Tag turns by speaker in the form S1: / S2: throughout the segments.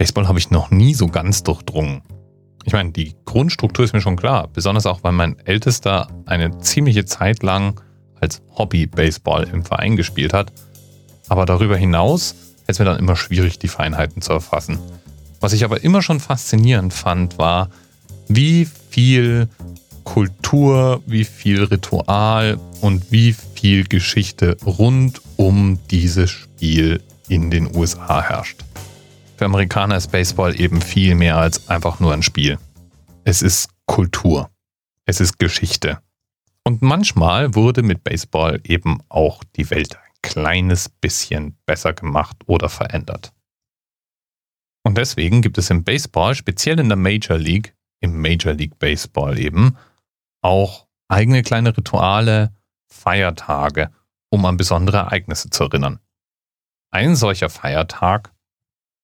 S1: Baseball habe ich noch nie so ganz durchdrungen. Ich meine, die Grundstruktur ist mir schon klar, besonders auch, weil mein Ältester eine ziemliche Zeit lang als Hobby Baseball im Verein gespielt hat. Aber darüber hinaus ist mir dann immer schwierig, die Feinheiten zu erfassen. Was ich aber immer schon faszinierend fand, war, wie viel Kultur, wie viel Ritual und wie viel Geschichte rund um dieses Spiel in den USA herrscht. Für Amerikaner ist Baseball eben viel mehr als einfach nur ein Spiel. Es ist Kultur. Es ist Geschichte. Und manchmal wurde mit Baseball eben auch die Welt ein kleines bisschen besser gemacht oder verändert. Und deswegen gibt es im Baseball, speziell in der Major League, im Major League Baseball eben, auch eigene kleine Rituale, Feiertage, um an besondere Ereignisse zu erinnern. Ein solcher Feiertag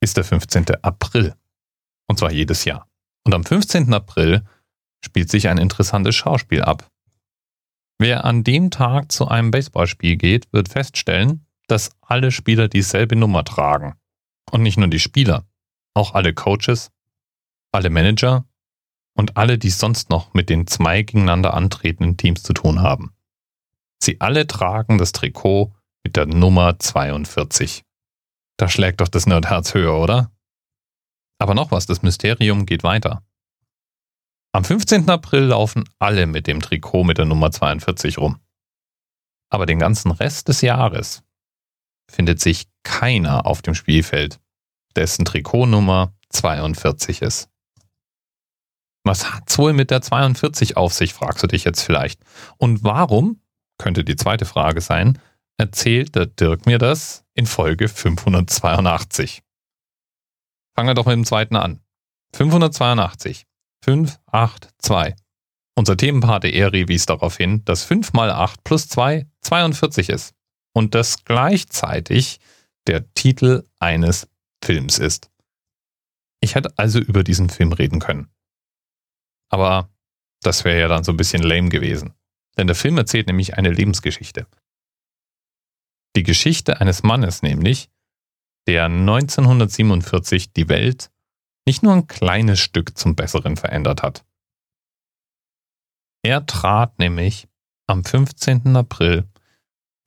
S1: ist der 15. April. Und zwar jedes Jahr. Und am 15. April spielt sich ein interessantes Schauspiel ab. Wer an dem Tag zu einem Baseballspiel geht, wird feststellen, dass alle Spieler dieselbe Nummer tragen. Und nicht nur die Spieler, auch alle Coaches, alle Manager und alle, die sonst noch mit den zwei gegeneinander antretenden Teams zu tun haben. Sie alle tragen das Trikot mit der Nummer 42. Da schlägt doch das Nerdherz höher, oder? Aber noch was, das Mysterium geht weiter. Am 15. April laufen alle mit dem Trikot mit der Nummer 42 rum. Aber den ganzen Rest des Jahres findet sich keiner auf dem Spielfeld, dessen Trikotnummer 42 ist. Was hat's wohl mit der 42 auf sich, fragst du dich jetzt vielleicht. Und warum, könnte die zweite Frage sein, erzählt der Dirk mir das in Folge 582. Fangen wir doch mit dem zweiten an. 582. 582. Unser Themenpate Eri wies darauf hin, dass 5 mal 8 plus 2 42 ist und das gleichzeitig der Titel eines Films ist. Ich hätte also über diesen Film reden können. Aber das wäre ja dann so ein bisschen lame gewesen. Denn der Film erzählt nämlich eine Lebensgeschichte. Die Geschichte eines Mannes nämlich, der 1947 die Welt nicht nur ein kleines Stück zum Besseren verändert hat. Er trat nämlich am 15. April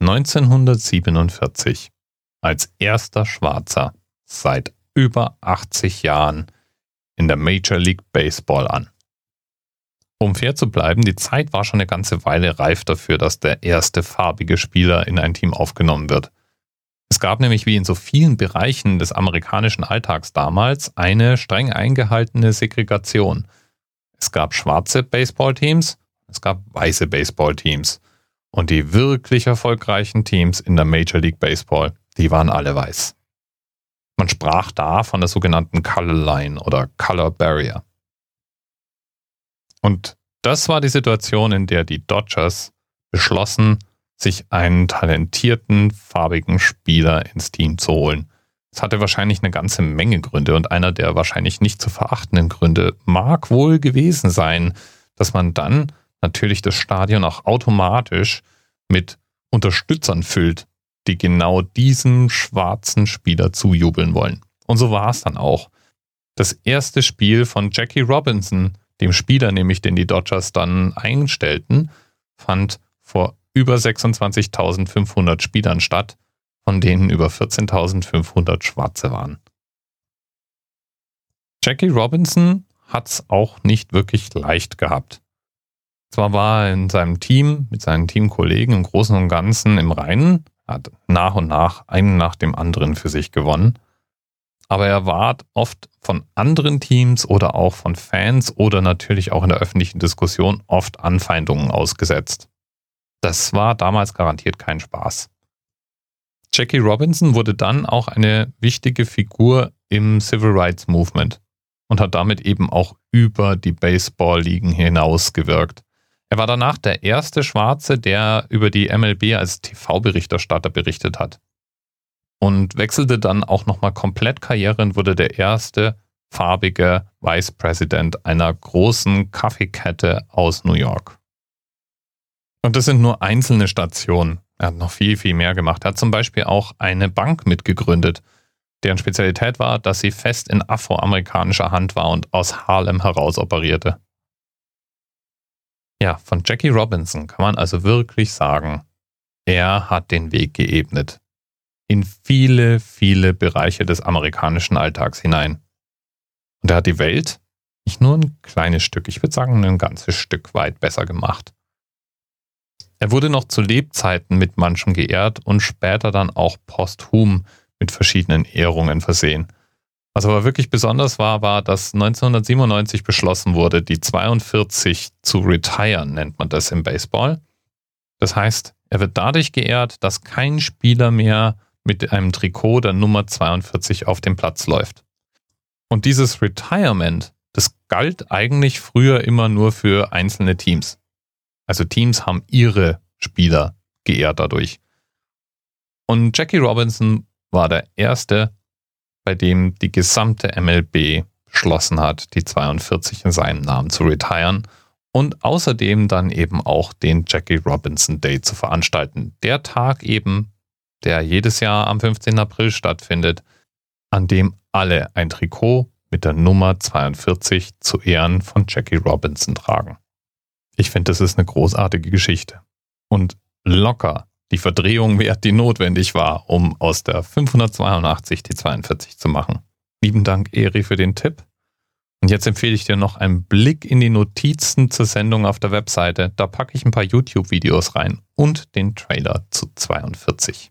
S1: 1947 als erster Schwarzer seit über 80 Jahren in der Major League Baseball an. Um fair zu bleiben, die Zeit war schon eine ganze Weile reif dafür, dass der erste farbige Spieler in ein Team aufgenommen wird. Es gab nämlich wie in so vielen Bereichen des amerikanischen Alltags damals eine streng eingehaltene Segregation. Es gab schwarze Baseballteams, es gab weiße Baseballteams. Und die wirklich erfolgreichen Teams in der Major League Baseball, die waren alle weiß. Man sprach da von der sogenannten Color Line oder Color Barrier. Und das war die Situation, in der die Dodgers beschlossen, sich einen talentierten, farbigen Spieler ins Team zu holen. Es hatte wahrscheinlich eine ganze Menge Gründe und einer der wahrscheinlich nicht zu verachtenden Gründe mag wohl gewesen sein, dass man dann natürlich das Stadion auch automatisch mit Unterstützern füllt, die genau diesem schwarzen Spieler zujubeln wollen. Und so war es dann auch. Das erste Spiel von Jackie Robinson dem Spieler nämlich, den die Dodgers dann einstellten, fand vor über 26.500 Spielern statt, von denen über 14.500 Schwarze waren. Jackie Robinson hat es auch nicht wirklich leicht gehabt. Zwar war er in seinem Team mit seinen Teamkollegen im Großen und Ganzen im Reinen, hat nach und nach einen nach dem anderen für sich gewonnen, aber er ward oft von anderen Teams oder auch von Fans oder natürlich auch in der öffentlichen Diskussion oft Anfeindungen ausgesetzt. Das war damals garantiert kein Spaß. Jackie Robinson wurde dann auch eine wichtige Figur im Civil Rights Movement und hat damit eben auch über die Baseball-Ligen hinaus gewirkt. Er war danach der erste Schwarze, der über die MLB als TV-Berichterstatter berichtet hat und wechselte dann auch nochmal komplett Karriere und wurde der erste farbige Vice President einer großen Kaffeekette aus New York. Und das sind nur einzelne Stationen. Er hat noch viel, viel mehr gemacht. Er hat zum Beispiel auch eine Bank mitgegründet. deren Spezialität war, dass sie fest in afroamerikanischer Hand war und aus Harlem heraus operierte. Ja, von Jackie Robinson kann man also wirklich sagen, er hat den Weg geebnet. In viele, viele Bereiche des amerikanischen Alltags hinein. Und er hat die Welt nicht nur ein kleines Stück, ich würde sagen ein ganzes Stück weit besser gemacht. Er wurde noch zu Lebzeiten mit manchem geehrt und später dann auch posthum mit verschiedenen Ehrungen versehen. Was aber wirklich besonders war, war, dass 1997 beschlossen wurde, die 42 zu retiren, nennt man das im Baseball. Das heißt, er wird dadurch geehrt, dass kein Spieler mehr mit einem Trikot der Nummer 42 auf dem Platz läuft. Und dieses Retirement, das galt eigentlich früher immer nur für einzelne Teams. Also Teams haben ihre Spieler geehrt dadurch. Und Jackie Robinson war der erste, bei dem die gesamte MLB beschlossen hat, die 42 in seinem Namen zu retiren und außerdem dann eben auch den Jackie Robinson Day zu veranstalten. Der Tag eben, der jedes Jahr am 15. April stattfindet, an dem alle ein Trikot mit der Nummer 42 zu Ehren von Jackie Robinson tragen. Ich finde, das ist eine großartige Geschichte. Und locker die Verdrehung wert, die notwendig war, um aus der 582 die 42 zu machen. Lieben Dank, Eri, für den Tipp. Und jetzt empfehle ich dir noch einen Blick in die Notizen zur Sendung auf der Webseite. Da packe ich ein paar YouTube-Videos rein und den Trailer zu 42.